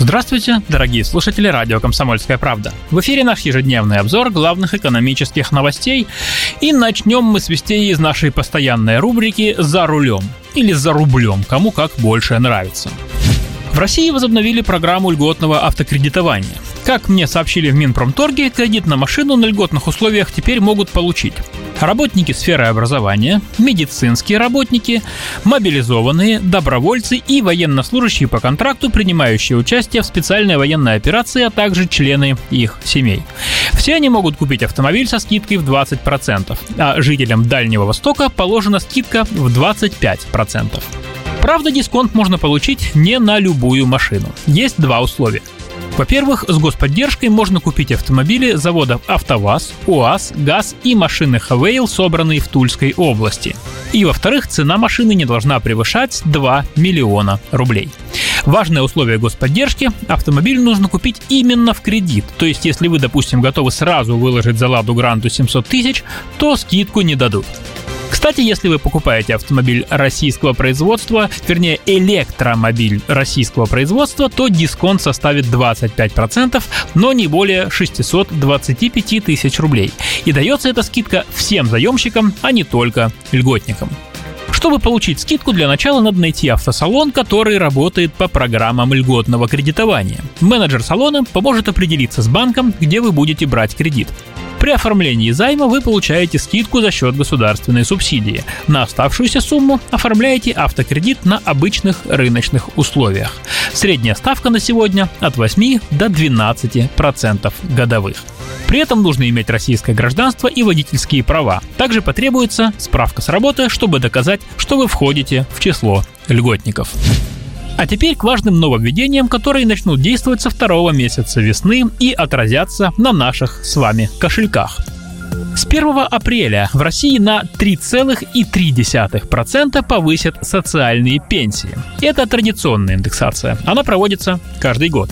Здравствуйте, дорогие слушатели радио «Комсомольская правда». В эфире наш ежедневный обзор главных экономических новостей. И начнем мы с вестей из нашей постоянной рубрики «За рулем» или «За рублем», кому как больше нравится. В России возобновили программу льготного автокредитования. Как мне сообщили в Минпромторге, кредит на машину на льготных условиях теперь могут получить работники сферы образования, медицинские работники, мобилизованные, добровольцы и военнослужащие по контракту, принимающие участие в специальной военной операции, а также члены их семей. Все они могут купить автомобиль со скидкой в 20%, а жителям Дальнего Востока положена скидка в 25%. Правда, дисконт можно получить не на любую машину. Есть два условия – во-первых, с господдержкой можно купить автомобили заводов «АвтоВАЗ», УАЗ, ГАЗ и машины «Хавейл», собранные в Тульской области. И во-вторых, цена машины не должна превышать 2 миллиона рублей. Важное условие господдержки – автомобиль нужно купить именно в кредит. То есть, если вы, допустим, готовы сразу выложить за «Ладу Гранту» 700 тысяч, то скидку не дадут. Кстати, если вы покупаете автомобиль российского производства, вернее электромобиль российского производства, то дисконт составит 25%, но не более 625 тысяч рублей. И дается эта скидка всем заемщикам, а не только льготникам. Чтобы получить скидку, для начала надо найти автосалон, который работает по программам льготного кредитования. Менеджер салона поможет определиться с банком, где вы будете брать кредит. При оформлении займа вы получаете скидку за счет государственной субсидии. На оставшуюся сумму оформляете автокредит на обычных рыночных условиях. Средняя ставка на сегодня от 8 до 12% годовых. При этом нужно иметь российское гражданство и водительские права. Также потребуется справка с работы, чтобы доказать, что вы входите в число льготников. А теперь к важным нововведениям, которые начнут действовать со второго месяца весны и отразятся на наших с вами кошельках. С 1 апреля в России на 3,3% повысят социальные пенсии. Это традиционная индексация. Она проводится каждый год.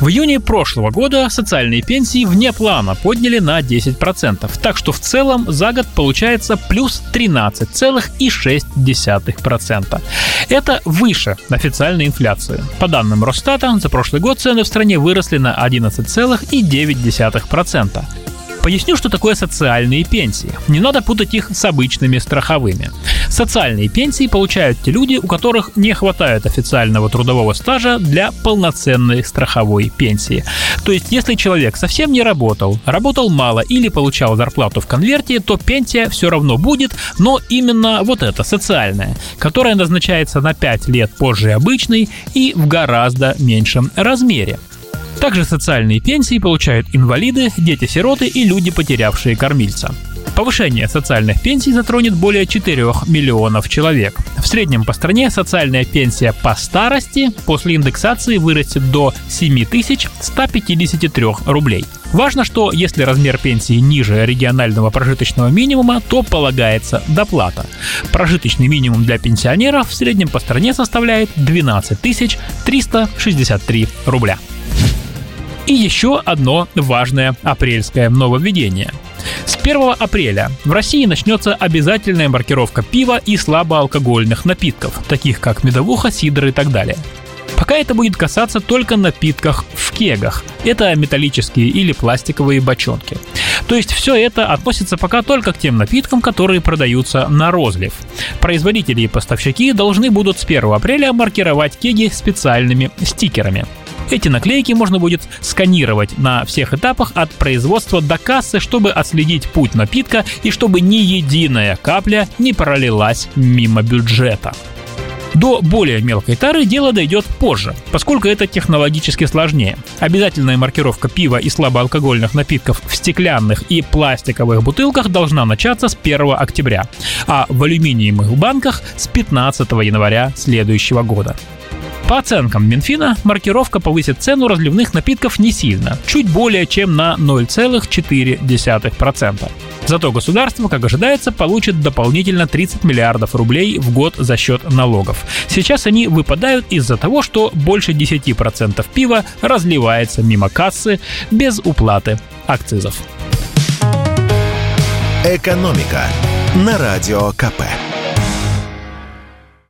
В июне прошлого года социальные пенсии вне плана подняли на 10%, так что в целом за год получается плюс 13,6%. Это выше официальной инфляции. По данным Росстата, за прошлый год цены в стране выросли на 11,9%. Поясню, что такое социальные пенсии. Не надо путать их с обычными страховыми. Социальные пенсии получают те люди, у которых не хватает официального трудового стажа для полноценной страховой пенсии. То есть, если человек совсем не работал, работал мало или получал зарплату в конверте, то пенсия все равно будет, но именно вот эта социальная, которая назначается на 5 лет позже обычной и в гораздо меньшем размере. Также социальные пенсии получают инвалиды, дети-сироты и люди, потерявшие кормильца. Повышение социальных пенсий затронет более 4 миллионов человек. В среднем по стране социальная пенсия по старости после индексации вырастет до 7153 рублей. Важно, что если размер пенсии ниже регионального прожиточного минимума, то полагается доплата. Прожиточный минимум для пенсионеров в среднем по стране составляет 12 363 рубля. И еще одно важное апрельское нововведение. С 1 апреля в России начнется обязательная маркировка пива и слабоалкогольных напитков, таких как медовуха, сидр и так далее. Пока это будет касаться только напитков в кегах. Это металлические или пластиковые бочонки. То есть все это относится пока только к тем напиткам, которые продаются на розлив. Производители и поставщики должны будут с 1 апреля маркировать кеги специальными стикерами. Эти наклейки можно будет сканировать на всех этапах от производства до кассы, чтобы отследить путь напитка и чтобы ни единая капля не пролилась мимо бюджета. До более мелкой тары дело дойдет позже, поскольку это технологически сложнее. Обязательная маркировка пива и слабоалкогольных напитков в стеклянных и пластиковых бутылках должна начаться с 1 октября, а в алюминиевых банках с 15 января следующего года. По оценкам Минфина, маркировка повысит цену разливных напитков не сильно, чуть более чем на 0,4%. Зато государство, как ожидается, получит дополнительно 30 миллиардов рублей в год за счет налогов. Сейчас они выпадают из-за того, что больше 10% пива разливается мимо кассы без уплаты акцизов. «Экономика» на Радио КП.